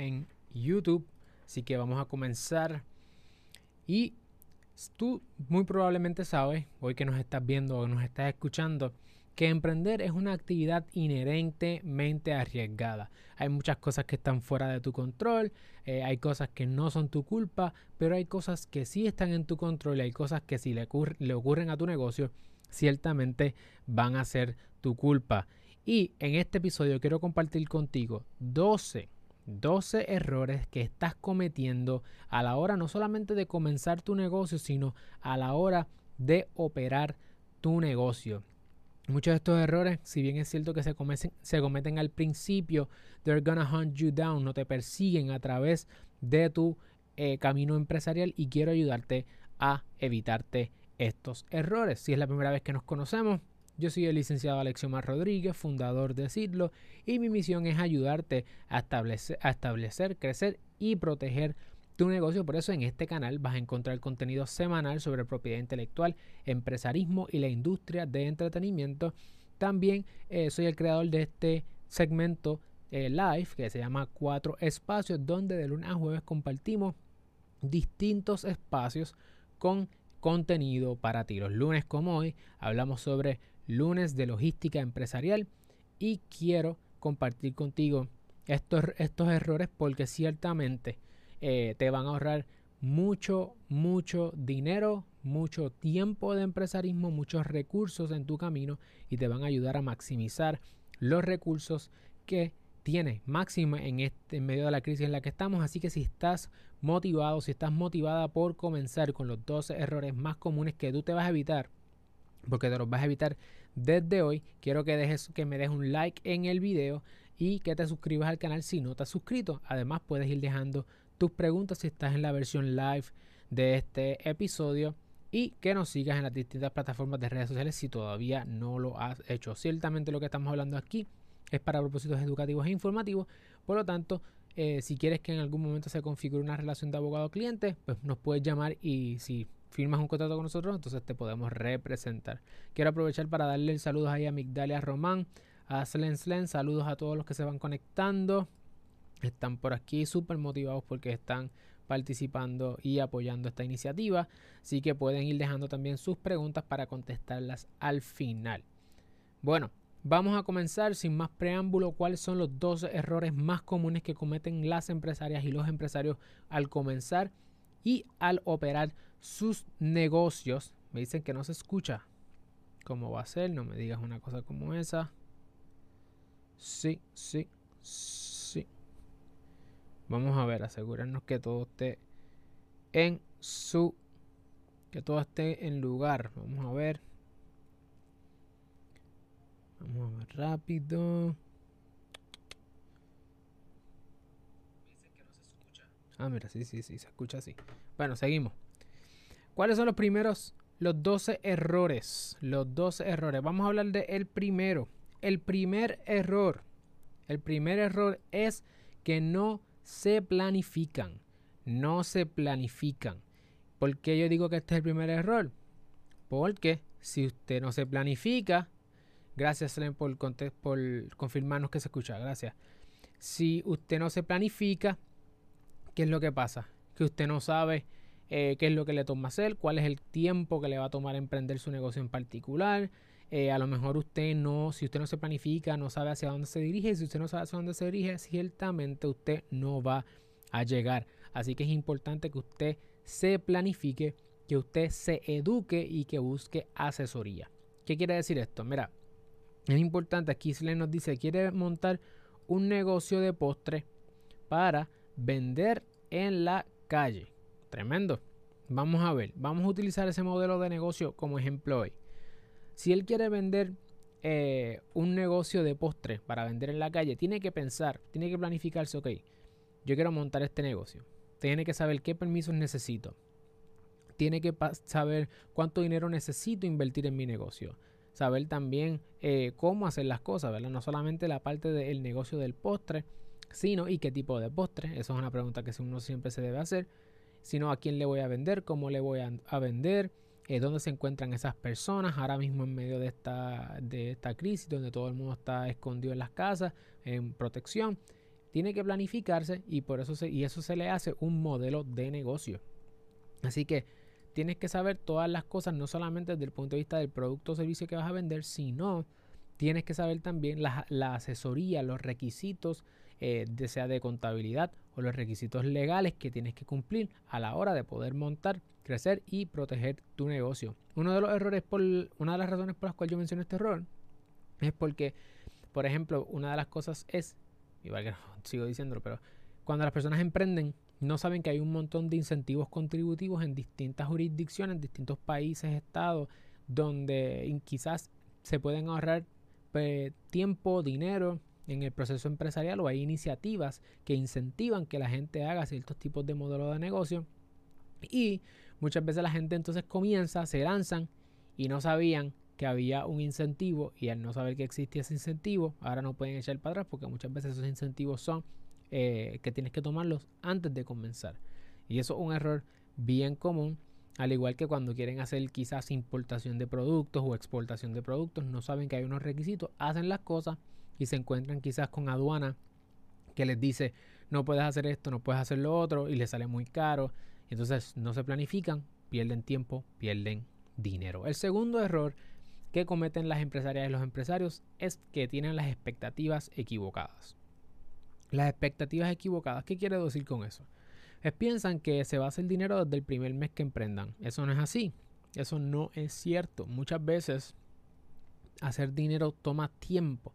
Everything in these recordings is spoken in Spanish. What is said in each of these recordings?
en YouTube. Así que vamos a comenzar. Y tú muy probablemente sabes, hoy que nos estás viendo o nos estás escuchando, que emprender es una actividad inherentemente arriesgada. Hay muchas cosas que están fuera de tu control, eh, hay cosas que no son tu culpa, pero hay cosas que sí están en tu control y hay cosas que si le, le ocurren a tu negocio, ciertamente van a ser tu culpa. Y en este episodio quiero compartir contigo 12 12 errores que estás cometiendo a la hora no solamente de comenzar tu negocio, sino a la hora de operar tu negocio. Muchos de estos errores, si bien es cierto que se cometen, se cometen al principio, they're gonna hunt you down, no te persiguen a través de tu eh, camino empresarial y quiero ayudarte a evitarte estos errores. Si es la primera vez que nos conocemos, yo soy el licenciado Alexiomar Rodríguez, fundador de Sidlo, y mi misión es ayudarte a establecer, a establecer, crecer y proteger tu negocio. Por eso en este canal vas a encontrar contenido semanal sobre propiedad intelectual, empresarismo y la industria de entretenimiento. También eh, soy el creador de este segmento eh, live que se llama Cuatro Espacios, donde de lunes a jueves compartimos distintos espacios con contenido para ti. Los lunes como hoy hablamos sobre lunes de logística empresarial y quiero compartir contigo estos, estos errores porque ciertamente eh, te van a ahorrar mucho, mucho dinero, mucho tiempo de empresarismo, muchos recursos en tu camino y te van a ayudar a maximizar los recursos que tienes máxima en este en medio de la crisis en la que estamos. Así que si estás motivado, si estás motivada por comenzar con los 12 errores más comunes que tú te vas a evitar, porque te los vas a evitar desde hoy, quiero que dejes que me dejes un like en el video y que te suscribas al canal si no te has suscrito. Además, puedes ir dejando tus preguntas si estás en la versión live de este episodio y que nos sigas en las distintas plataformas de redes sociales si todavía no lo has hecho. Ciertamente lo que estamos hablando aquí es para propósitos educativos e informativos, por lo tanto, eh, si quieres que en algún momento se configure una relación de abogado-cliente, pues nos puedes llamar y si firmas un contrato con nosotros, entonces te podemos representar. Quiero aprovechar para darle saludos ahí a Migdalia Román, a Slen Slen, saludos a todos los que se van conectando están por aquí súper motivados porque están participando y apoyando esta iniciativa. Así que pueden ir dejando también sus preguntas para contestarlas al final. Bueno, vamos a comenzar sin más preámbulo. ¿Cuáles son los 12 errores más comunes que cometen las empresarias y los empresarios al comenzar y al operar sus negocios? Me dicen que no se escucha. ¿Cómo va a ser? No me digas una cosa como esa. Sí, sí, sí. Vamos a ver, asegurarnos que todo esté en su... Que todo esté en lugar. Vamos a ver. Vamos a ver rápido. Ah, mira, sí, sí, sí, se escucha así. Bueno, seguimos. ¿Cuáles son los primeros? Los 12 errores. Los 12 errores. Vamos a hablar de el primero. El primer error. El primer error es que no se planifican. No se planifican. ¿Por qué yo digo que este es el primer error? Porque si usted no se planifica, gracias por, por confirmarnos que se escucha, gracias. Si usted no se planifica, ¿qué es lo que pasa? Que usted no sabe eh, qué es lo que le toma hacer, cuál es el tiempo que le va a tomar emprender su negocio en particular, eh, a lo mejor usted no, si usted no se planifica, no sabe hacia dónde se dirige. Si usted no sabe hacia dónde se dirige, ciertamente usted no va a llegar. Así que es importante que usted se planifique, que usted se eduque y que busque asesoría. ¿Qué quiere decir esto? Mira, es importante, aquí se nos dice, quiere montar un negocio de postre para vender en la calle. Tremendo. Vamos a ver, vamos a utilizar ese modelo de negocio como ejemplo hoy. Si él quiere vender eh, un negocio de postre para vender en la calle, tiene que pensar, tiene que planificarse, ok, yo quiero montar este negocio. Tiene que saber qué permisos necesito. Tiene que saber cuánto dinero necesito invertir en mi negocio. Saber también eh, cómo hacer las cosas, ¿verdad? No solamente la parte del negocio del postre, sino y qué tipo de postre. Eso es una pregunta que uno siempre se debe hacer. Sino a quién le voy a vender, cómo le voy a vender, eh, dónde se encuentran esas personas ahora mismo en medio de esta, de esta crisis, donde todo el mundo está escondido en las casas, en protección. tiene que planificarse y por eso se, y eso se le hace un modelo de negocio. Así que tienes que saber todas las cosas, no solamente desde el punto de vista del producto o servicio que vas a vender, sino tienes que saber también la, asesoría, los requisitos, eh, sea de contabilidad o los requisitos legales que tienes que cumplir a la hora de poder montar, crecer y proteger tu negocio. Uno de los errores, por, una de las razones por las cuales yo menciono este error, es porque, por ejemplo, una de las cosas es, igual que sigo diciéndolo, pero cuando las personas emprenden, no saben que hay un montón de incentivos contributivos en distintas jurisdicciones, en distintos países, estados, donde quizás se pueden ahorrar tiempo, dinero en el proceso empresarial o hay iniciativas que incentivan que la gente haga ciertos tipos de modelos de negocio y muchas veces la gente entonces comienza, se lanzan y no sabían que había un incentivo y al no saber que existía ese incentivo, ahora no pueden echar para atrás porque muchas veces esos incentivos son eh, que tienes que tomarlos antes de comenzar. Y eso es un error bien común, al igual que cuando quieren hacer quizás importación de productos o exportación de productos, no saben que hay unos requisitos, hacen las cosas y se encuentran quizás con aduana que les dice no puedes hacer esto, no puedes hacer lo otro y les sale muy caro. Entonces no se planifican, pierden tiempo, pierden dinero. El segundo error que cometen las empresarias y los empresarios es que tienen las expectativas equivocadas. Las expectativas equivocadas, ¿qué quiere decir con eso? Es piensan que se va a hacer dinero desde el primer mes que emprendan. Eso no es así. Eso no es cierto. Muchas veces hacer dinero toma tiempo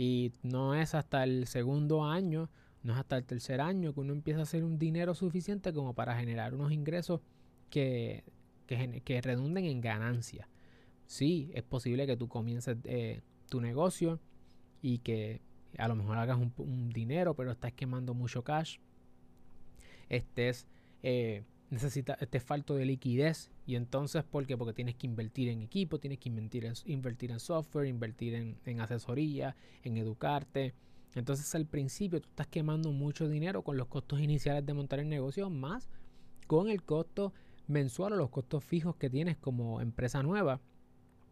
y no es hasta el segundo año, no es hasta el tercer año que uno empieza a hacer un dinero suficiente como para generar unos ingresos que, que, redunden en ganancia. Sí, es posible que tú comiences eh, tu negocio y que a lo mejor hagas un, dinero, pero estás quemando mucho cash. Estés, eh, necesita, estés falto de liquidez. Y entonces, ¿por qué? Porque tienes que invertir en equipo, tienes que invertir en, invertir en software, invertir en, en asesoría, en educarte. Entonces, al principio tú estás quemando mucho dinero con los costos iniciales de montar el negocio, más con el costo mensual o los costos fijos que tienes como empresa nueva.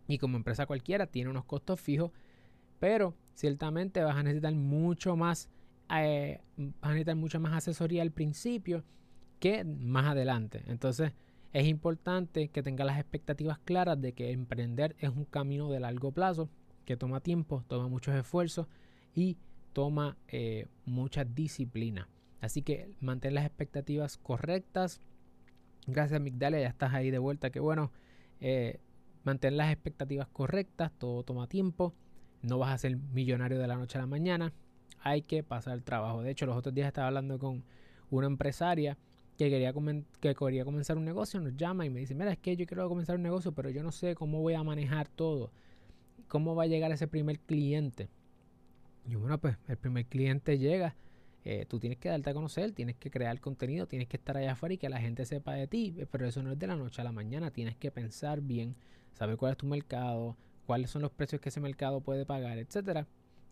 Y como empresa cualquiera tiene unos costos fijos pero ciertamente vas a necesitar mucho más, eh, vas a necesitar mucha más asesoría al principio que más adelante. Entonces es importante que tengas las expectativas claras de que emprender es un camino de largo plazo, que toma tiempo, toma muchos esfuerzos y toma eh, mucha disciplina. Así que mantén las expectativas correctas. Gracias, Migdalia, ya estás ahí de vuelta. Que bueno, eh, mantén las expectativas correctas, todo toma tiempo. No vas a ser millonario de la noche a la mañana. Hay que pasar el trabajo. De hecho, los otros días estaba hablando con una empresaria que quería, que quería comenzar un negocio. Nos llama y me dice, mira, es que yo quiero comenzar un negocio, pero yo no sé cómo voy a manejar todo. ¿Cómo va a llegar ese primer cliente? Y bueno, pues el primer cliente llega. Eh, tú tienes que darte a conocer, tienes que crear contenido, tienes que estar allá afuera y que la gente sepa de ti. Pero eso no es de la noche a la mañana. Tienes que pensar bien, saber cuál es tu mercado, cuáles son los precios que ese mercado puede pagar, etcétera,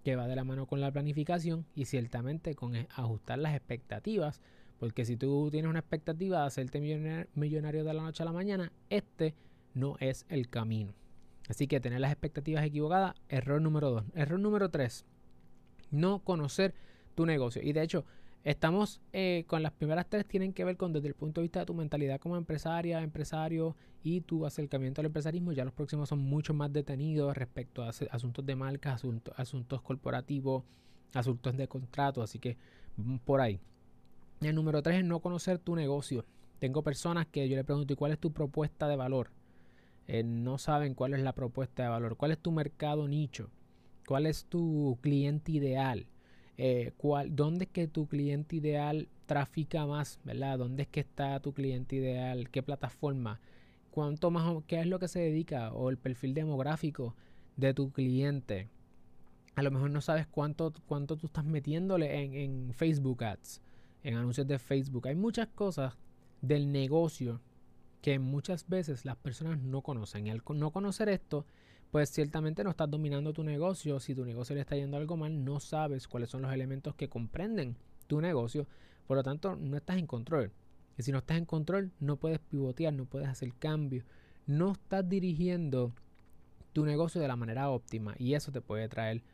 que va de la mano con la planificación y ciertamente con e, ajustar las expectativas, porque si tú tienes una expectativa de hacerte millonario de la noche a la mañana, este no es el camino. Así que tener las expectativas equivocadas, error número dos. Error número tres, no conocer tu negocio. Y de hecho, Estamos eh, con las primeras tres, tienen que ver con desde el punto de vista de tu mentalidad como empresaria, empresario y tu acercamiento al empresarismo. Ya los próximos son mucho más detenidos respecto a asuntos de marca, asuntos, asuntos corporativos, asuntos de contrato. Así que por ahí. El número tres es no conocer tu negocio. Tengo personas que yo le pregunto, ¿y cuál es tu propuesta de valor? Eh, no saben cuál es la propuesta de valor, cuál es tu mercado nicho, cuál es tu cliente ideal eh, cuál, dónde es que tu cliente ideal trafica más. ¿Dónde es que está tu cliente ideal? ¿Qué plataforma? ¿Cuánto más, qué es lo que se dedica? O el perfil demográfico de tu cliente. A lo mejor no sabes cuánto, cuánto tú estás metiéndole en, en Facebook Ads, en anuncios de Facebook. Hay muchas cosas del negocio que muchas veces las personas no conocen. Y al no conocer esto, pues ciertamente no estás dominando tu negocio. Si tu negocio le está yendo algo mal, no sabes cuáles son los elementos que comprenden tu negocio. Por lo tanto, no estás en control. Y si no estás en control, no puedes pivotear, no puedes hacer cambios. No estás dirigiendo tu negocio de la manera óptima. Y eso te puede traer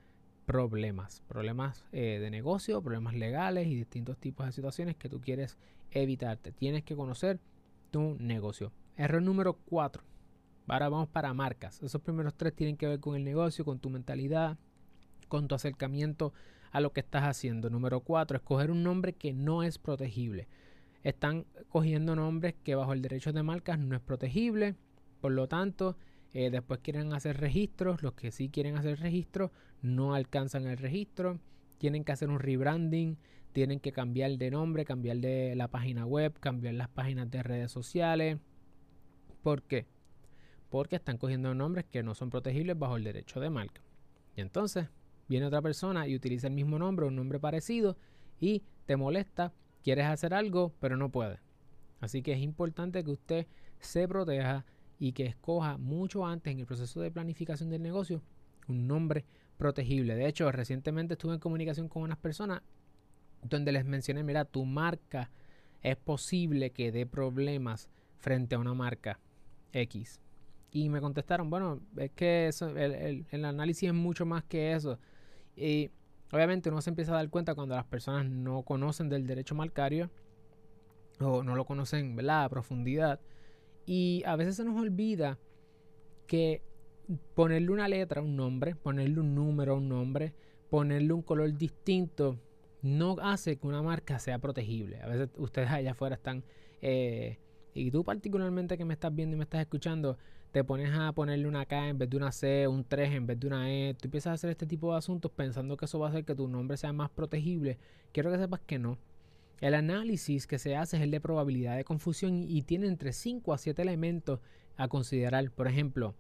problemas, problemas eh, de negocio, problemas legales y distintos tipos de situaciones que tú quieres evitarte. Tienes que conocer tu negocio. Error número 4. Ahora vamos para marcas. Esos primeros tres tienen que ver con el negocio, con tu mentalidad, con tu acercamiento a lo que estás haciendo. Número 4. Escoger un nombre que no es protegible. Están cogiendo nombres que bajo el derecho de marcas no es protegible. Por lo tanto, eh, después quieren hacer registros. Los que sí quieren hacer registros no alcanzan el registro. Tienen que hacer un rebranding. Tienen que cambiar de nombre, cambiar de la página web, cambiar las páginas de redes sociales. ¿Por qué? Porque están cogiendo nombres que no son protegibles bajo el derecho de marca. Y entonces viene otra persona y utiliza el mismo nombre, un nombre parecido, y te molesta, quieres hacer algo, pero no puedes. Así que es importante que usted se proteja y que escoja mucho antes en el proceso de planificación del negocio un nombre protegible. De hecho, recientemente estuve en comunicación con unas personas donde les mencioné, mira, tu marca es posible que dé problemas frente a una marca X. Y me contestaron, bueno, es que eso, el, el, análisis es mucho más que eso. Y obviamente uno se empieza a dar cuenta cuando las personas no conocen del derecho marcario o no lo conocen ¿verdad? a profundidad. Y a veces se nos olvida que ponerle una letra, un nombre, ponerle un número, un nombre, ponerle un color distinto, no hace que una marca sea protegible. A veces ustedes allá afuera están, eh, y tú particularmente que me estás viendo y me estás escuchando, te pones a ponerle una K en vez de una C, un 3 en vez de una E, tú empiezas a hacer este tipo de asuntos pensando que eso va a hacer que tu nombre sea más protegible. Quiero que sepas que no. El análisis que se hace es el de probabilidad de confusión y tiene entre 5 a 7 elementos a considerar. Por ejemplo,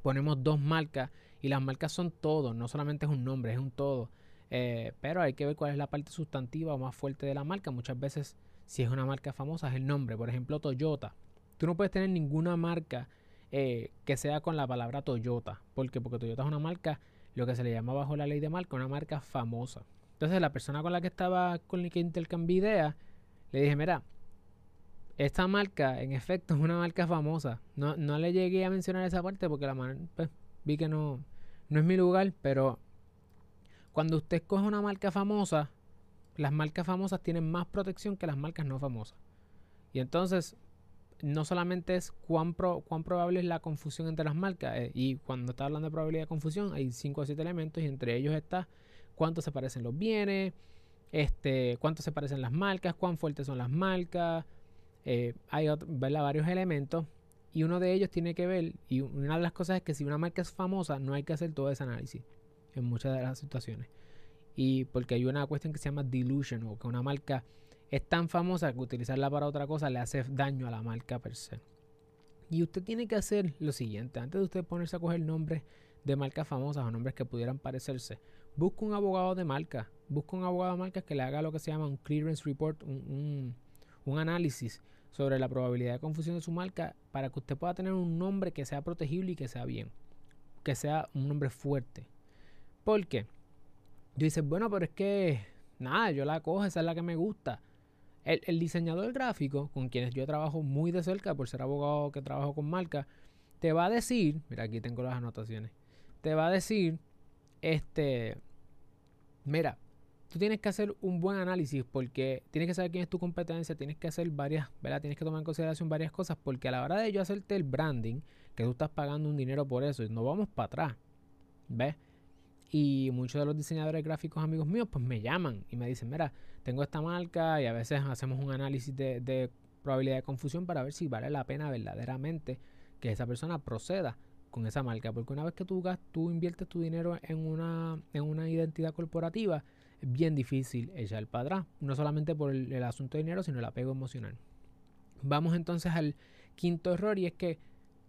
ponemos dos marcas y las marcas son todo, no solamente es un nombre, es un todo. Eh, pero hay que ver cuál es la parte sustantiva o más fuerte de la marca. Muchas veces, si es una marca famosa, es el nombre. Por ejemplo, Toyota. Tú no puedes tener ninguna marca eh, que sea con la palabra Toyota. ¿Por qué? Porque Toyota es una marca, lo que se le llama bajo la ley de marca, una marca famosa. Entonces la persona con la que estaba, con la que intercambié ideas, le dije, mira, esta marca en efecto es una marca famosa. No, no le llegué a mencionar esa parte porque la pues, vi que no, no es mi lugar, pero cuando usted escoge una marca famosa, las marcas famosas tienen más protección que las marcas no famosas. Y entonces, no solamente es cuán, cuán probable es la confusión entre las marcas, eh, y cuando está hablando de probabilidad de confusión, hay 5 o 7 elementos, y entre ellos está cuánto se parecen los bienes, este, cuánto se parecen las marcas, cuán fuertes son las marcas. Eh, hay varios elementos, y uno de ellos tiene que ver, y una de las cosas es que si una marca es famosa, no hay que hacer todo ese análisis en muchas de las situaciones. Y porque hay una cuestión que se llama dilution, o que una marca es tan famosa que utilizarla para otra cosa le hace daño a la marca per se. Y usted tiene que hacer lo siguiente, antes de usted ponerse a coger nombres de marcas famosas o nombres que pudieran parecerse, busque un abogado de marca, busque un abogado de marca que le haga lo que se llama un clearance report, un, un análisis sobre la probabilidad de confusión de su marca para que usted pueda tener un nombre que sea protegible y que sea bien, que sea un nombre fuerte. ¿Por qué? Yo dice, bueno, pero es que nada, yo la cojo, esa es la que me gusta. El, diseñador gráfico, con quienes yo trabajo muy de cerca por ser abogado que trabajo con marca, te va a decir, mira aquí tengo las anotaciones, te va a decir, este, mira, tú tienes que hacer un buen análisis porque tienes que saber quién es tu competencia, tienes que hacer varias, ¿verdad? Tienes que tomar en consideración varias cosas porque a la hora de yo hacerte el branding, que tú estás pagando un dinero por eso, y no vamos para atrás, ¿ves? Y muchos de los diseñadores gráficos amigos míos pues me llaman y me dicen, mira, tengo esta marca y a veces hacemos un análisis de, probabilidad de confusión para ver si vale la pena verdaderamente que esa persona proceda con esa marca. Porque una vez que tú, tú inviertes tu dinero en una, en una identidad corporativa, es bien difícil echar para atrás. No solamente por el, asunto de dinero, sino el apego emocional. Vamos entonces al quinto error y es que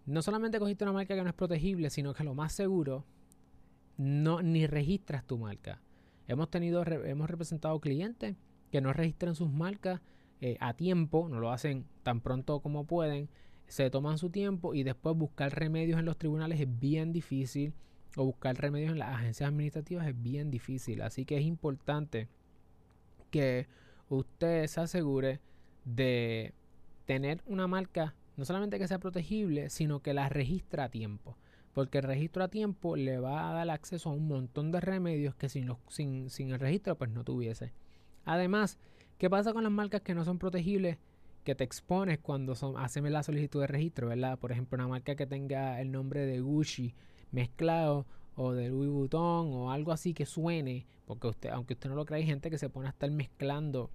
no solamente cogiste una marca que no es protegible, sino que lo más seguro no ni registras tu marca. Hemos tenido, hemos representado clientes que no registran sus marcas eh, a tiempo, no lo hacen tan pronto como pueden, se toman su tiempo y después buscar remedios en los tribunales es bien difícil o buscar remedios en las agencias administrativas es bien difícil. Así que es importante que usted se asegure de tener una marca no solamente que sea protegible, sino que la registra a tiempo. porque el registro a tiempo le va a dar acceso a un montón de remedios que sin, sin, sin el registro pues no tuviese. Además, ¿qué pasa con las marcas que no son protegibles? Que te expones cuando son, hacen la solicitud de registro, ¿verdad? Por ejemplo, una marca que tenga el nombre de Gucci mezclado o de Louis Vuitton o algo así que suene, porque usted, aunque usted no lo crea, hay gente que se pone a estar mezclando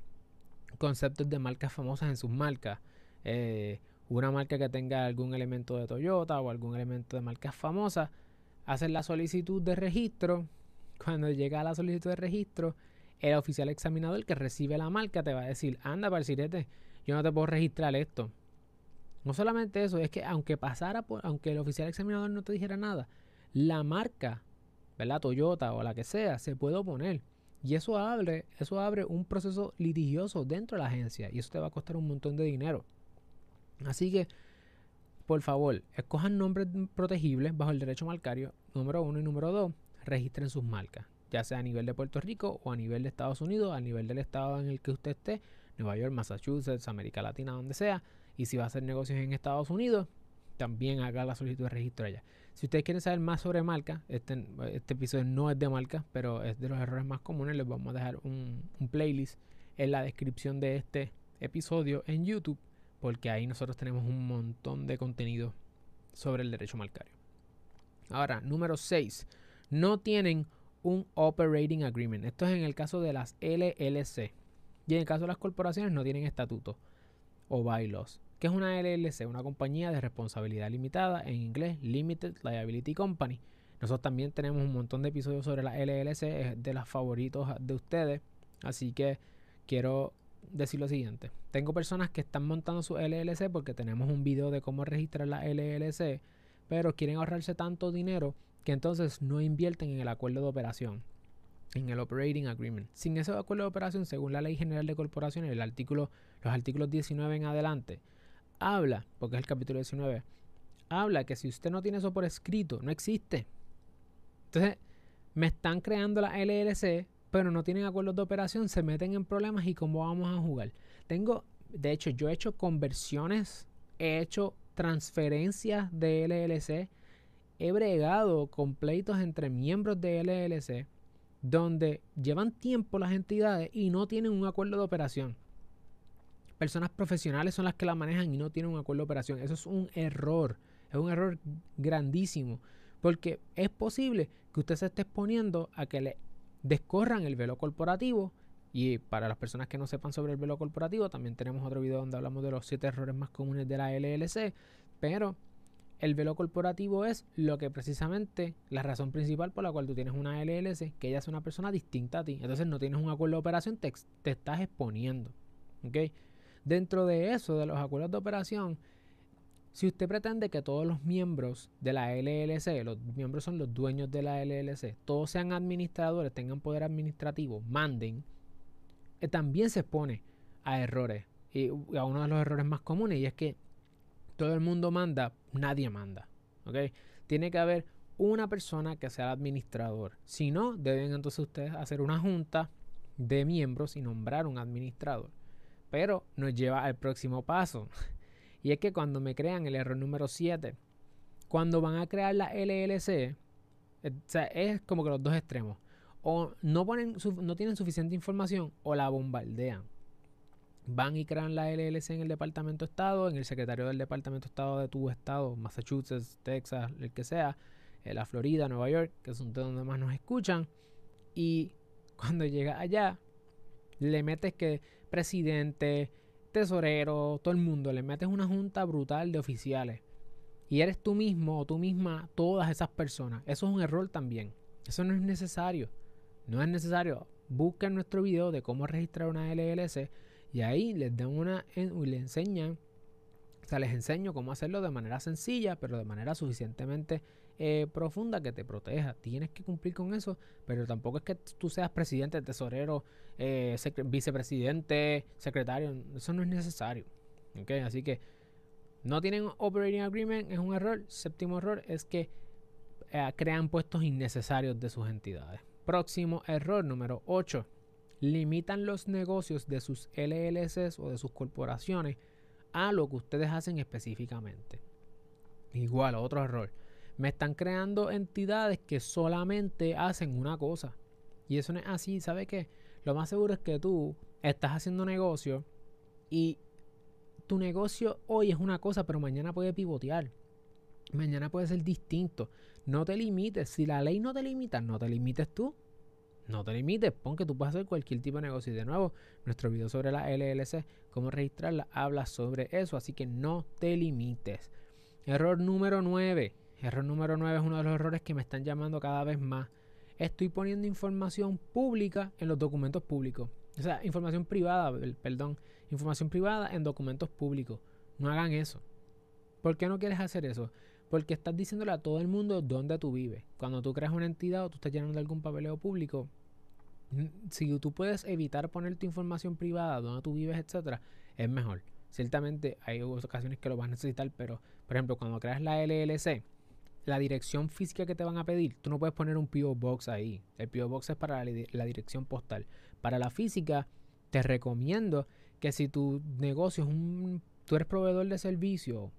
conceptos de marcas famosas en sus marcas. Eh, una marca que tenga algún elemento de Toyota o algún elemento de marcas famosas, hacen la solicitud de registro. Cuando llega la solicitud de registro, el oficial examinador que recibe la marca te va a decir, anda, parcirete, yo no te puedo registrar esto. No solamente eso, es que aunque pasara por, aunque el oficial examinador no te dijera nada, la marca, ¿verdad? Toyota o la que sea, se puede oponer. Y eso abre, eso abre un proceso litigioso dentro de la agencia y eso te va a costar un montón de dinero. Así que, por favor, escojan nombres protegibles bajo el derecho marcario, número uno y número dos, registren sus marcas, ya sea a nivel de Puerto Rico o a nivel de Estados Unidos, a nivel del estado en el que usted esté, Nueva York, Massachusetts, América Latina, donde sea. Y si va a hacer negocios en Estados Unidos, también haga la solicitud de registro allá. Si ustedes quieren saber más sobre marca, este, este episodio no es de marca, pero es de los errores más comunes, les vamos a dejar un, un playlist en la descripción de este episodio en YouTube porque ahí nosotros tenemos un montón de contenido sobre el derecho marcario. Ahora, número 6. No tienen un Operating Agreement. Esto es en el caso de las LLC. Y en el caso de las corporaciones no tienen estatuto o bylaws. ¿Qué es una LLC? Una compañía de responsabilidad limitada, en inglés Limited Liability Company. Nosotros también tenemos un montón de episodios sobre la LLC, es de las favoritos de ustedes. Así que quiero decir lo siguiente. Tengo personas que están montando su LLC porque tenemos un video de cómo registrar la LLC, pero quieren ahorrarse tanto dinero que entonces no invierten en el acuerdo de operación, en el Operating Agreement. Sin ese acuerdo de operación, según la Ley General de Corporaciones, el artículo, los artículos 19 en adelante, habla, porque es el capítulo 19, habla que si usted no tiene eso por escrito, no existe. Entonces, me están creando la LLC pero no tienen acuerdos de operación, se meten en problemas y cómo vamos a jugar. Tengo, de hecho, yo he hecho conversiones, he hecho transferencias de LLC, he bregado con pleitos entre miembros de LLC, donde llevan tiempo las entidades y no tienen un acuerdo de operación. Personas profesionales son las que la manejan y no tienen un acuerdo de operación. Eso es un error, es un error grandísimo, porque es posible que usted se esté exponiendo a que le descorran el velo corporativo. Y para las personas que no sepan sobre el velo corporativo, también tenemos otro video donde hablamos de los siete errores más comunes de la LLC. Pero el velo corporativo es lo que precisamente la razón principal por la cual tú tienes una LLC, que ella es una persona distinta a ti. Entonces no tienes un acuerdo de operación, te, estás exponiendo. Dentro de eso, de los acuerdos de operación, si usted pretende que todos los miembros de la LLC, los miembros son los dueños de la LLC, todos sean administradores, tengan poder administrativo, manden, eh, también se expone a errores. Y a uno de los errores más comunes, y es que todo el mundo manda, nadie manda. Tiene que haber una persona que sea el administrador. Si no, deben entonces ustedes hacer una junta de miembros y nombrar un administrador. Pero nos lleva al próximo paso. Y es que cuando me crean el error número 7, cuando van a crear la LLC, eh, es como que los dos extremos. O no, ponen, no tienen suficiente información o la bombardean. Van y crean la LLC en el Departamento de Estado, en el secretario del Departamento de Estado de tu estado, Massachusetts, Texas, el que sea, en la Florida, Nueva York, que son de donde más nos escuchan. Y cuando llega allá, le metes que presidente, tesorero, todo el mundo, le metes una junta brutal de oficiales y eres tú mismo o tú misma todas esas personas. Eso es un error también. Eso no es necesario. No es necesario. Busquen nuestro video de cómo registrar una LLC y ahí les dan una y le enseñan, o sea, les enseño cómo hacerlo de manera sencilla, pero de manera suficientemente eh, profunda que te proteja. Tienes que cumplir con eso, pero tampoco es que tú seas presidente, tesorero, eh, vicepresidente, secretario. Eso no es necesario. ¿okay? Así que no tienen operating agreement, es un error. Séptimo error es que eh, crean puestos innecesarios de sus entidades. Próximo error número 8. Limitan los negocios de sus LLCs o de sus corporaciones a lo que ustedes hacen específicamente. Igual, otro error Me están creando entidades que solamente hacen una cosa. Y eso no es así, ¿sabe qué? Lo más seguro es que tú estás haciendo negocio y tu negocio hoy es una cosa, pero mañana puede pivotear. Mañana puede ser distinto. No te limites. Si la ley no te limita, no te limites tú. No te limites, pon que tú puedes hacer cualquier tipo de negocio. Y de nuevo, nuestro video sobre la LLC, cómo registrarla, habla sobre eso. Así que no te limites. Error número 9. Error número 9 es uno de los errores que me están llamando cada vez más. Estoy poniendo información pública en los documentos públicos. O sea, información privada, perdón. Información privada en documentos públicos. No hagan eso. ¿Por qué no quieres hacer eso? Porque estás diciéndole a todo el mundo dónde tú vives. Cuando tú creas una entidad o tú estás llenando algún papeleo público, si tú puedes evitar poner tu información privada, donde tú vives, etcétera, es mejor. Ciertamente hay ocasiones que lo vas a necesitar, pero por ejemplo, cuando creas la LLC, la dirección física que te van a pedir, tú no puedes poner un PO Box ahí. El PO Box es para la, dirección postal. Para la física, te recomiendo que si tu negocio es un. Tú eres proveedor de servicio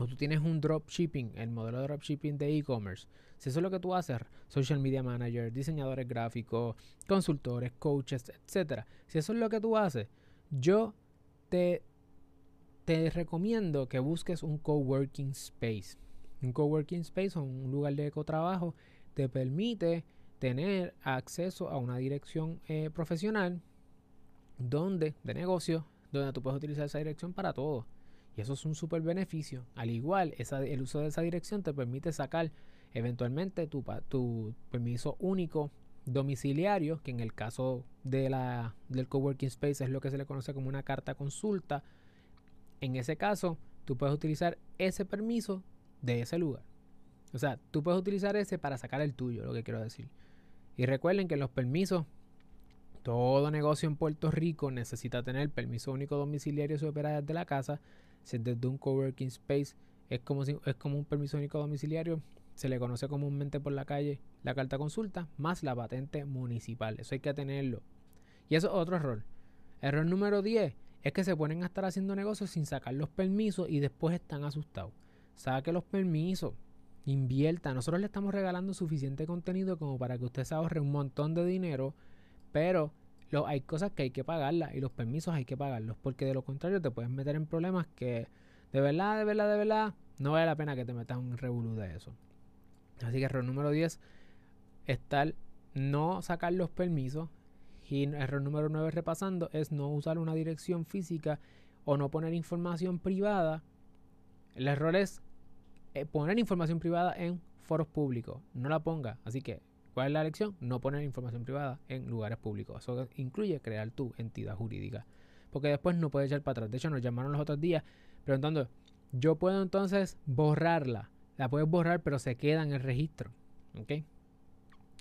o tú tienes un dropshipping, el modelo de dropshipping de e-commerce, si eso es lo que tú haces, social media manager, diseñadores gráficos, consultores, coaches, etcétera, si eso es lo que tú haces, yo te, te recomiendo que busques un coworking space. Un coworking space o un lugar de ecotrabajo te permite tener acceso a una dirección eh, profesional donde de negocio donde tú puedes utilizar esa dirección para todo. Y eso es un súper beneficio. Al igual, el uso de esa dirección te permite sacar eventualmente tu, tu permiso único domiciliario, que en el caso de la, del coworking space es lo que se le conoce como una carta consulta. En ese caso, tú puedes utilizar ese permiso de ese lugar. O sea, tú puedes utilizar ese para sacar el tuyo, lo que quiero decir. Y recuerden que los permisos, todo negocio en Puerto Rico necesita tener permiso único domiciliario si opera desde la casa si es desde un coworking space, es como, si, es como un permiso único domiciliario. Se le conoce comúnmente por la calle la carta consulta más la patente municipal. Eso hay que tenerlo. Y eso es otro error. Error número 10 es que se ponen a estar haciendo negocios sin sacar los permisos y después están asustados. Saque los permisos, invierta. Nosotros le estamos regalando suficiente contenido como para que usted se ahorre un montón de dinero, pero hay cosas que hay que pagarlas y los permisos hay que pagarlos, porque de lo contrario te puedes meter en problemas que de verdad, de verdad, de verdad, no vale la pena que te metas un revolú de eso. Así que error número 10, estar, no sacar los permisos. Y error número 9 repasando es no usar una dirección física o no poner información privada. El error es eh, poner información privada en foros públicos. No la ponga. Así que ¿Cuál es la lección? No poner información privada en lugares públicos. Eso incluye crear tu entidad jurídica. Porque después no puedes echar para atrás. De hecho, nos llamaron los otros días preguntando, yo puedo entonces borrarla. La puedes borrar, pero se queda en el registro. ¿Ok?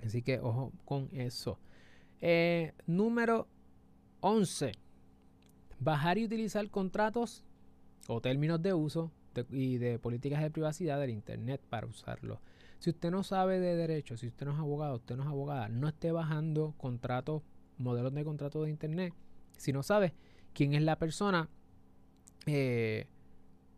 Así que ojo con eso. Eh, número 11. Bajar y utilizar contratos o términos de uso y de políticas de privacidad del Internet para usarlo. Si usted no sabe de derecho, si usted no es abogado, usted no es abogada, no esté bajando contratos, modelos de contrato de internet, si no sabe quién es la persona eh,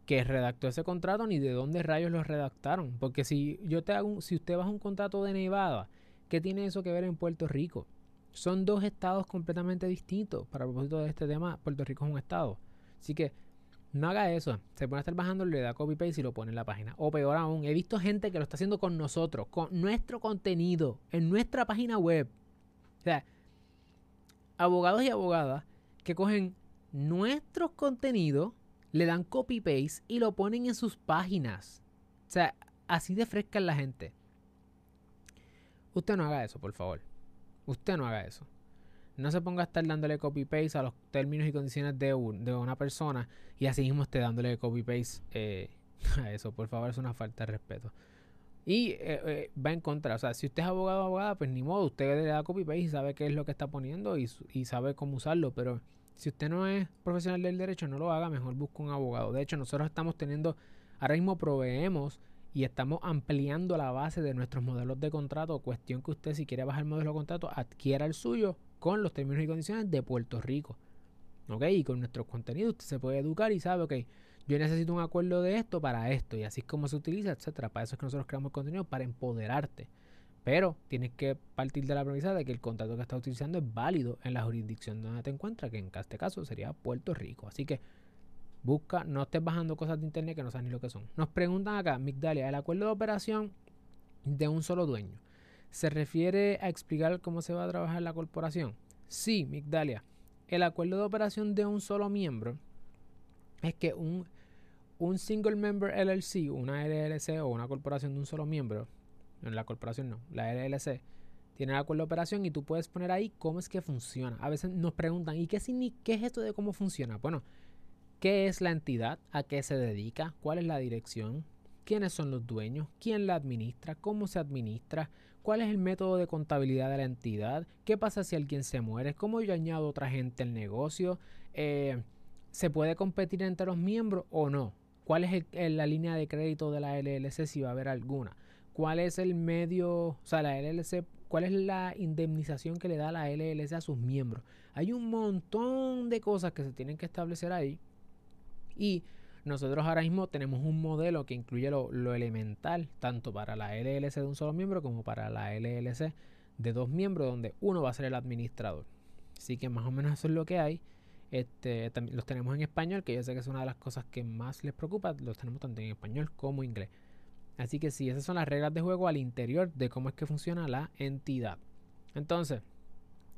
que redactó ese contrato ni de dónde rayos lo redactaron. Porque si yo te hago si usted baja un contrato de Nevada, ¿qué tiene eso que ver en Puerto Rico? Son dos estados completamente distintos. Para propósito de este tema, Puerto Rico es un estado. Así que no haga eso. Se pone a estar bajando, le da copy paste y lo pone en la página. O peor aún, he visto gente que lo está haciendo con nosotros, con nuestro contenido, en nuestra página web. O sea, abogados y abogadas que cogen nuestros contenidos, le dan copy paste y lo ponen en sus páginas. O sea, así de fresca es la gente. Usted no haga eso, por favor. Usted no haga eso. No se ponga a estar dándole copy-paste a los términos y condiciones de, una persona y así mismo esté dándole copy-paste eh, a eso. Por favor, es una falta de respeto. Y eh, eh, va en contra. O sea, si usted es abogado o abogada, pues ni modo. Usted le da copy-paste y sabe qué es lo que está poniendo y, y sabe cómo usarlo. Pero si usted no es profesional del derecho, no lo haga. Mejor busque un abogado. De hecho, nosotros estamos teniendo, ahora mismo proveemos y estamos ampliando la base de nuestros modelos de contrato. Cuestión que usted, si quiere bajar el modelo de contrato, adquiera el suyo con los términos y condiciones de Puerto Rico. ¿Ok? Y con nuestros contenidos usted se puede educar y sabe, ok, yo necesito un acuerdo de esto para esto y así es como se utiliza, etcétera. Para eso es que nosotros creamos contenido para empoderarte. Pero tienes que partir de la premisa de que el contrato que estás utilizando es válido en la jurisdicción donde te encuentras, que en este caso sería Puerto Rico. Así que busca, no estés bajando cosas de internet que no sabes ni lo que son. Nos preguntan acá, Migdalia, el acuerdo de operación de un solo dueño. ¿Se refiere a explicar cómo se va a trabajar la corporación? Sí, Migdalia. El acuerdo de operación de un solo miembro es que un, un single member LLC, una LLC o una corporación de un solo miembro, en la corporación no, la LLC, tiene el acuerdo de operación y tú puedes poner ahí cómo es que funciona. A veces nos preguntan, ¿y qué, qué es esto de cómo funciona? Bueno, ¿qué es la entidad? ¿A qué se dedica? ¿Cuál es la dirección? ¿Quiénes son los dueños? ¿Quién la administra? ¿Cómo se administra? ¿Cuál es el método de contabilidad de la entidad? ¿Qué pasa si alguien se muere? ¿Cómo yo añado otra gente al negocio? Eh, ¿Se puede competir entre los miembros o no? ¿Cuál es la línea de crédito de la LLC si va a haber alguna? cuál es el medio, o sea, la LLC, cuál es la indemnización que le da la LLC a sus miembros. Hay un montón de cosas que se tienen que establecer ahí. Y nosotros ahora mismo tenemos un modelo que incluye lo, elemental, tanto para la LLC de un solo miembro como para la LLC de dos miembros, donde uno va a ser el administrador. Así que más o menos eso es lo que hay. Este, los tenemos en español, que yo sé que es una de las cosas que más les preocupa. Los tenemos tanto en español como en inglés. Así que sí, esas son las reglas de juego al interior de cómo es que funciona la entidad. Entonces,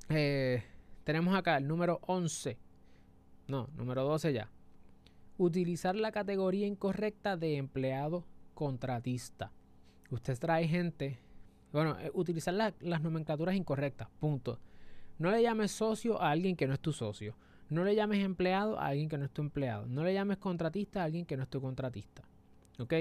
eh, tenemos acá el número 11. No, número 12 ya. Utilizar la categoría incorrecta de empleado contratista. Usted trae gente. Bueno, eh, utilizar las nomenclaturas incorrectas. Punto. No le llames socio a alguien que no es tu socio. No le llames empleado a alguien que no es tu empleado. No le llames contratista a alguien que no es tu contratista. ¿Ok?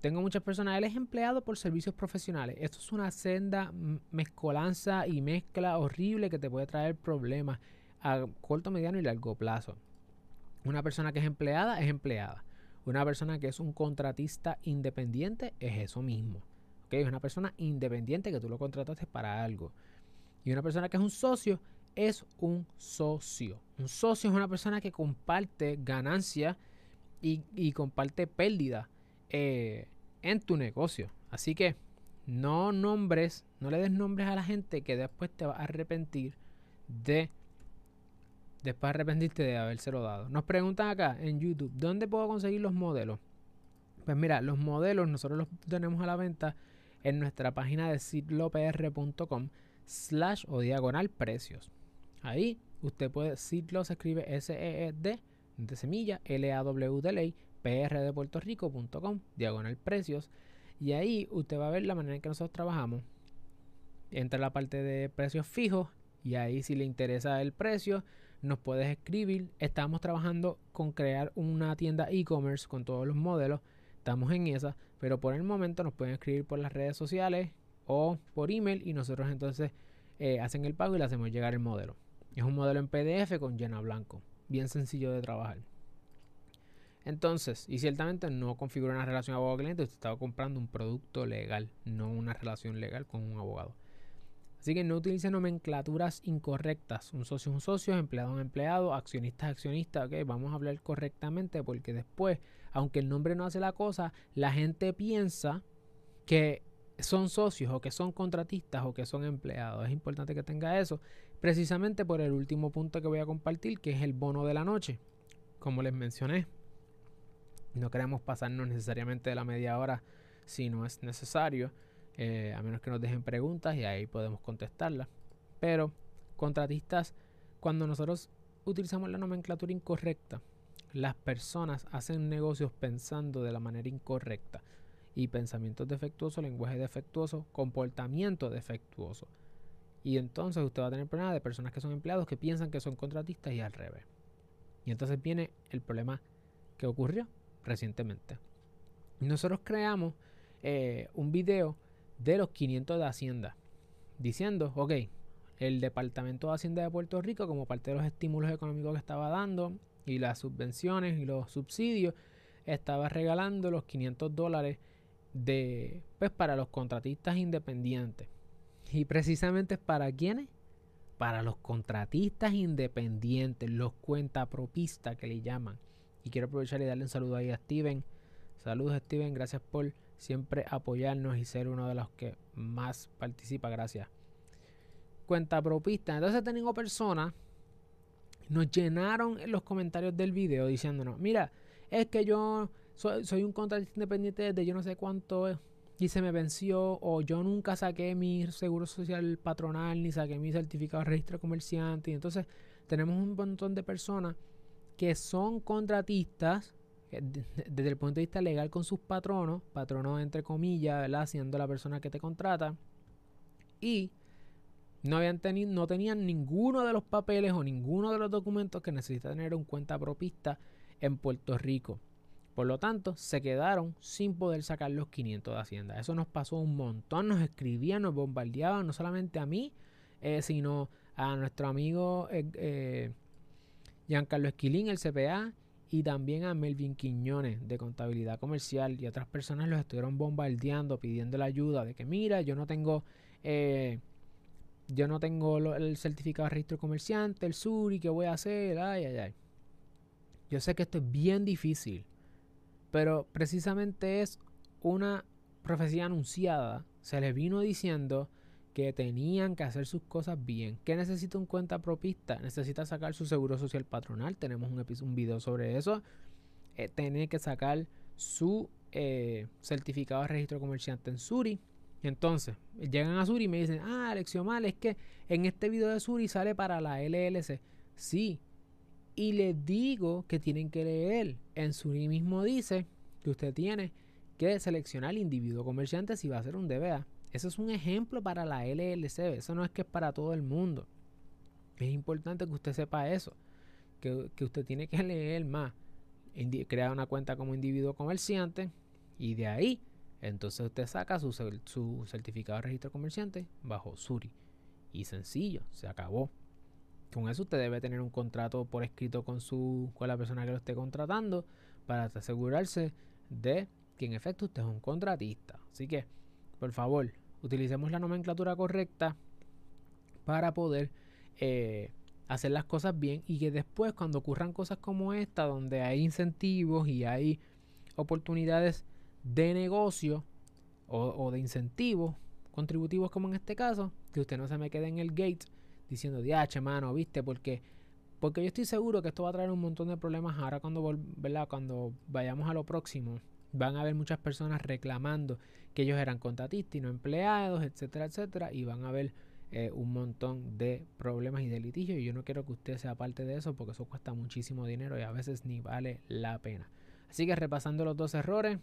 Tengo muchas personas, él es empleado por servicios profesionales. Esto es una senda mezcolanza y mezcla horrible que te puede traer problemas a corto, mediano y largo plazo. Una persona que es empleada es empleada. Una persona que es un contratista independiente es eso mismo. Es una persona independiente que tú lo contrataste para algo. Y una persona que es un socio es un socio. Un socio es una persona que comparte ganancia y, comparte pérdida. Eh, en tu negocio. Así que no nombres, no le des nombres a la gente que después te va a arrepentir de después arrepentirte de habérselo dado. Nos preguntan acá en YouTube, ¿dónde puedo conseguir los modelos? Pues mira, los modelos nosotros los tenemos a la venta en nuestra página de sitlopr.com slash o diagonal precios. Ahí usted puede, Sitlo se escribe S-E-E-D de semilla, L-A-W de ley, prdepuertorico.com, diagonal precios. Y ahí usted va a ver la manera en que nosotros trabajamos. Entra la parte de precios fijos y ahí si le interesa el precio, nos puedes escribir. Estamos trabajando con crear una tienda e-commerce con todos los modelos. Estamos en esa, pero por el momento nos pueden escribir por las redes sociales o por email y nosotros entonces eh, hacen el pago y le hacemos llegar el modelo. Es un modelo en PDF con llena blanco, bien sencillo de trabajar. Entonces, y ciertamente no configura una relación abogado-cliente, usted estaba comprando un producto legal, no una relación legal con un abogado. Así que no utilice nomenclaturas incorrectas. Un socio es un socio, empleado es un empleado, accionista es accionista. Ok, vamos a hablar correctamente porque después, aunque el nombre no hace la cosa, la gente piensa que son socios o que son contratistas o que son empleados. Es importante que tenga eso, precisamente por el último punto que voy a compartir, que es el bono de la noche. Como les mencioné, no queremos pasarnos necesariamente de la media hora si no es necesario, eh, a menos que nos dejen preguntas y ahí podemos contestarlas. Pero contratistas, cuando nosotros utilizamos la nomenclatura incorrecta, las personas hacen negocios pensando de la manera incorrecta. Y pensamientos defectuosos, lenguaje defectuoso, comportamiento defectuoso. Y entonces usted va a tener problemas de personas que son empleados que piensan que son contratistas y al revés. Y entonces viene el problema que ocurrió recientemente. Nosotros creamos eh, un video de los 500 de Hacienda, diciendo, ok, el Departamento de Hacienda de Puerto Rico, como parte de los estímulos económicos que estaba dando y las subvenciones y los subsidios, estaba regalando los 500 dólares de, pues, para los contratistas independientes. Y precisamente para quiénes? Para los contratistas independientes, los cuentapropistas que le llaman Y quiero aprovechar y darle un saludo ahí a Steven. Saludos Steven, gracias por siempre apoyarnos y ser uno de los que más participa, gracias. Cuenta propista. Entonces tengo personas, nos llenaron en los comentarios del video diciéndonos, mira, es que yo soy, un contratista independiente desde yo no sé cuánto y se me venció o yo nunca saqué mi seguro social patronal ni saqué mi certificado de registro comerciante y entonces tenemos un montón de personas que son contratistas desde el punto de vista legal con sus patronos, patronos entre comillas, ¿verdad? siendo la persona que te contrata y no, habían tenido, no tenían ninguno de los papeles o ninguno de los documentos que necesita tener un cuenta propista en Puerto Rico. Por lo tanto, se quedaron sin poder sacar los 500 de Hacienda. Eso nos pasó un montón, nos escribían, nos bombardeaban, no solamente a mí, eh, sino a nuestro amigo eh, eh, Giancarlo Esquilín, el CPA, y también a Melvin Quiñones de Contabilidad Comercial y otras personas los estuvieron bombardeando, pidiendo la ayuda de que mira, yo no tengo... yo no tengo el certificado de registro comerciante, el SURI, ¿qué voy a hacer? Ay, ay, ay. Yo sé que esto es bien difícil, pero precisamente es una profecía anunciada. Se les vino diciendo que tenían que hacer sus cosas bien. ¿Qué necesita un cuenta propista? Necesita sacar su seguro social patronal. Tenemos un, un video sobre eso. Eh, tiene que sacar su eh, certificado de registro comerciante en Suri. Entonces, llegan a Suri y me dicen, ah, mal es que en este video de Suri sale para la LLC. Sí, y les digo que tienen que leer. En su mismo dice que usted tiene que seleccionar el individuo comerciante si va a hacer un DBA. Eso es un ejemplo para la LLC. Eso no es que es para todo el mundo. Es importante que usted sepa eso. Que, usted tiene que leer más. crear una cuenta como individuo comerciante. Y de ahí, entonces usted saca su, certificado de registro comerciante bajo Suri. Y sencillo, se acabó. Con eso usted debe tener un contrato por escrito con, su, con la persona que lo esté contratando para asegurarse de que en efecto usted es un contratista. Así que, por favor, utilicemos la nomenclatura correcta para poder eh, hacer las cosas bien y que después cuando ocurran cosas como esta, donde hay incentivos y hay oportunidades de negocio o, de incentivos contributivos como en este caso, que usted no se me quede en el gate diciendo, diache, mano, viste, porque, porque yo estoy seguro que esto va a traer un montón de problemas ahora cuando, ¿verdad? cuando vayamos a lo próximo. Van a haber muchas personas reclamando que ellos eran contratistas y no empleados, etcétera, etcétera, y van a haber eh, un montón de problemas y de litigios. Y yo no quiero que usted sea parte de eso porque eso cuesta muchísimo dinero y a veces ni vale la pena. Así que repasando los dos errores,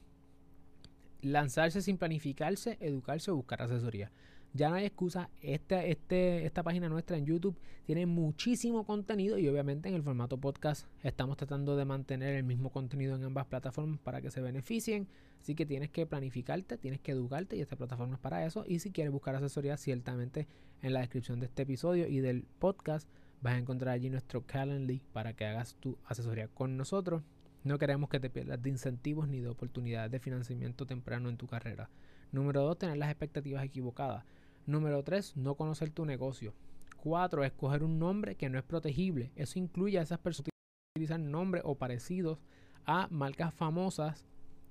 lanzarse sin planificarse, educarse o buscar asesoría. Ya no hay excusa. Este, este, esta página nuestra en YouTube tiene muchísimo contenido y obviamente en el formato podcast estamos tratando de mantener el mismo contenido en ambas plataformas para que se beneficien. Así que tienes que planificarte, tienes que educarte y esta plataforma es para eso. Y si quieres buscar asesoría, ciertamente en la descripción de este episodio y del podcast vas a encontrar allí nuestro Calendly para que hagas tu asesoría con nosotros. No queremos que te pierdas de incentivos ni de oportunidades de financiamiento temprano en tu carrera. Número dos, tener las expectativas equivocadas. Número 3. No conocer tu negocio. 4. Escoger un nombre que no es protegible. Eso incluye a esas personas que utilizan nombres o parecidos a marcas famosas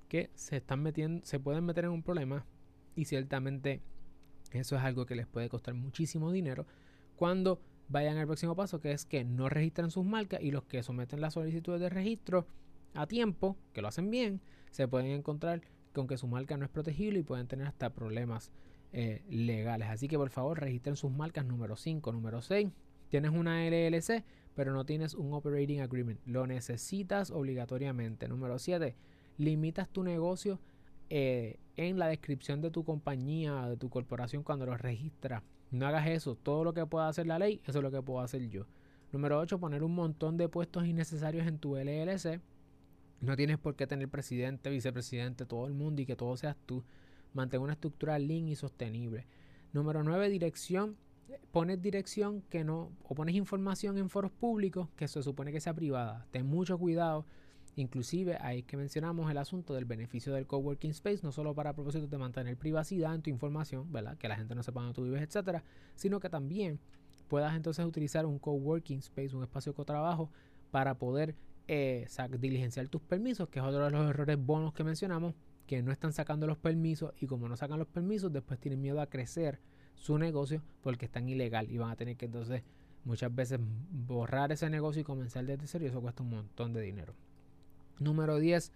que se están metiendo, se pueden meter en un problema y ciertamente eso es algo que les puede costar muchísimo dinero cuando vayan al próximo paso que es que no registran sus marcas y los que someten las solicitudes de registro a tiempo, que lo hacen bien, se pueden encontrar con que su marca no es protegible y pueden tener hasta problemas eh, legales. Así que por favor registren sus marcas número 5, número 6. Tienes una LLC, pero no tienes un Operating Agreement. Lo necesitas obligatoriamente. Número 7. Limitas tu negocio eh, en la descripción de tu compañía, de tu corporación cuando lo registras. No hagas eso. Todo lo que pueda hacer la ley, eso es lo que puedo hacer yo. Número 8. Poner un montón de puestos innecesarios en tu LLC. No tienes por qué tener presidente, vicepresidente, todo el mundo y que todo seas tú. Mantén una estructura lean y sostenible. Número 9, dirección. Pones dirección que no, o pones información en foros públicos que se supone que sea privada. Ten mucho cuidado. Inclusive ahí que mencionamos el asunto del beneficio del coworking space, no solo para propósitos de mantener privacidad en tu información, ¿verdad? Que la gente no sepa dónde tú vives, etcétera, sino que también puedas entonces utilizar un coworking space, un espacio de trabajo, para poder eh, diligenciar tus permisos, que es otro de los errores bonos que mencionamos, que no están sacando los permisos y como no sacan los permisos, después tienen miedo a crecer su negocio porque están ilegal y van a tener que entonces muchas veces borrar ese negocio y comenzar desde cero y eso cuesta un montón de dinero. Número 10.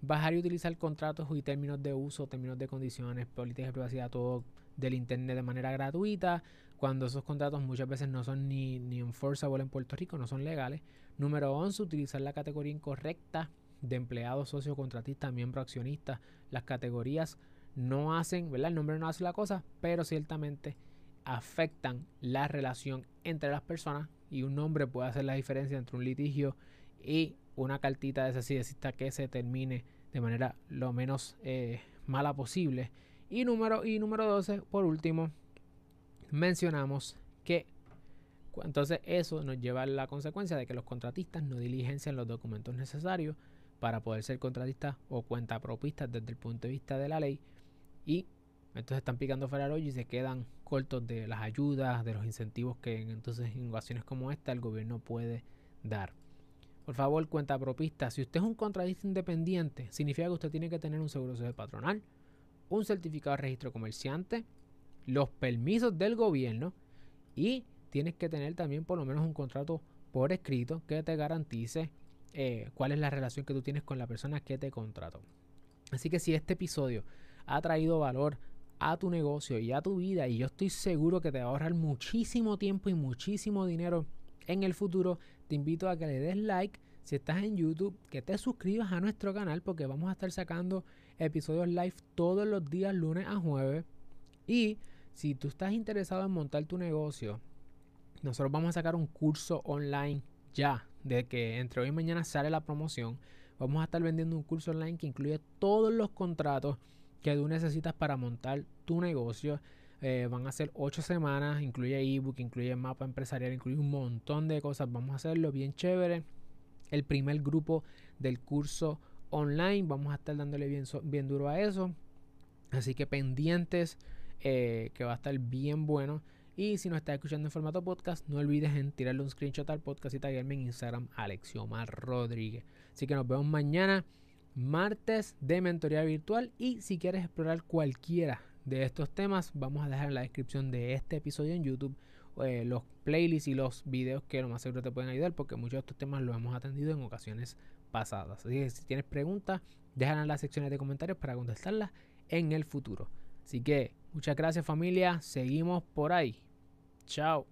Bajar y utilizar contratos y términos de uso, términos de condiciones, políticas de privacidad, todo del Internet de manera gratuita, cuando esos contratos muchas veces no son ni, ni enforceable en Puerto Rico, no son legales. Número 11, utilizar la categoría incorrecta de empleado, socio, contratista, miembro, accionista. Las categorías no hacen, ¿verdad? El nombre no hace la cosa, pero ciertamente afectan la relación entre las personas y un nombre puede hacer la diferencia entre un litigio y una cartita de esa que se termine de manera lo menos eh, mala posible. Y número, y número 12, por último, mencionamos que entonces eso nos lleva a la consecuencia de que los contratistas no diligencian los documentos necesarios para poder ser contratistas o cuentapropistas desde el punto de vista de la ley y entonces están picando fuera y se quedan cortos de las ayudas, de los incentivos que entonces en ocasiones como esta el gobierno puede dar. Por favor, cuenta propista. Si usted es un contratista independiente, significa que usted tiene que tener un seguro social patronal, un certificado de registro comerciante, los permisos del gobierno y tienes que tener también por lo menos un contrato por escrito que te garantice eh, cuál es la relación que tú tienes con la persona que te contrató. Así que si este episodio ha traído valor a tu negocio y a tu vida y yo estoy seguro que te va a ahorrar muchísimo tiempo y muchísimo dinero en el futuro, te invito a que le des like. Si estás en YouTube, que te suscribas a nuestro canal porque vamos a estar sacando episodios live todos los días lunes a jueves. Y si tú estás interesado en montar tu negocio, nosotros vamos a sacar un curso online ya, de que entre hoy y mañana sale la promoción. Vamos a estar vendiendo un curso online que incluye todos los contratos que tú necesitas para montar tu negocio. Eh, van a ser ocho semanas, incluye ebook, incluye mapa empresarial, incluye un montón de cosas. Vamos a hacerlo bien chévere. El primer grupo del curso online, vamos a estar dándole bien, bien duro a eso. Así que pendientes eh, que va a estar bien bueno. Y si nos estás escuchando en formato podcast, no olvides en tirarle un screenshot al podcast y taguearme en Instagram, Alexiomar Rodríguez. Así que nos vemos mañana, martes de mentoría virtual. Y si quieres explorar cualquiera de estos temas, vamos a dejar en la descripción de este episodio en YouTube eh, los playlists y los videos que lo más seguro te pueden ayudar, porque muchos de estos temas los hemos atendido en ocasiones pasadas. Así que si tienes preguntas, déjala en las secciones de comentarios para contestarlas en el futuro. Así que muchas gracias familia, seguimos por ahí. Ciao.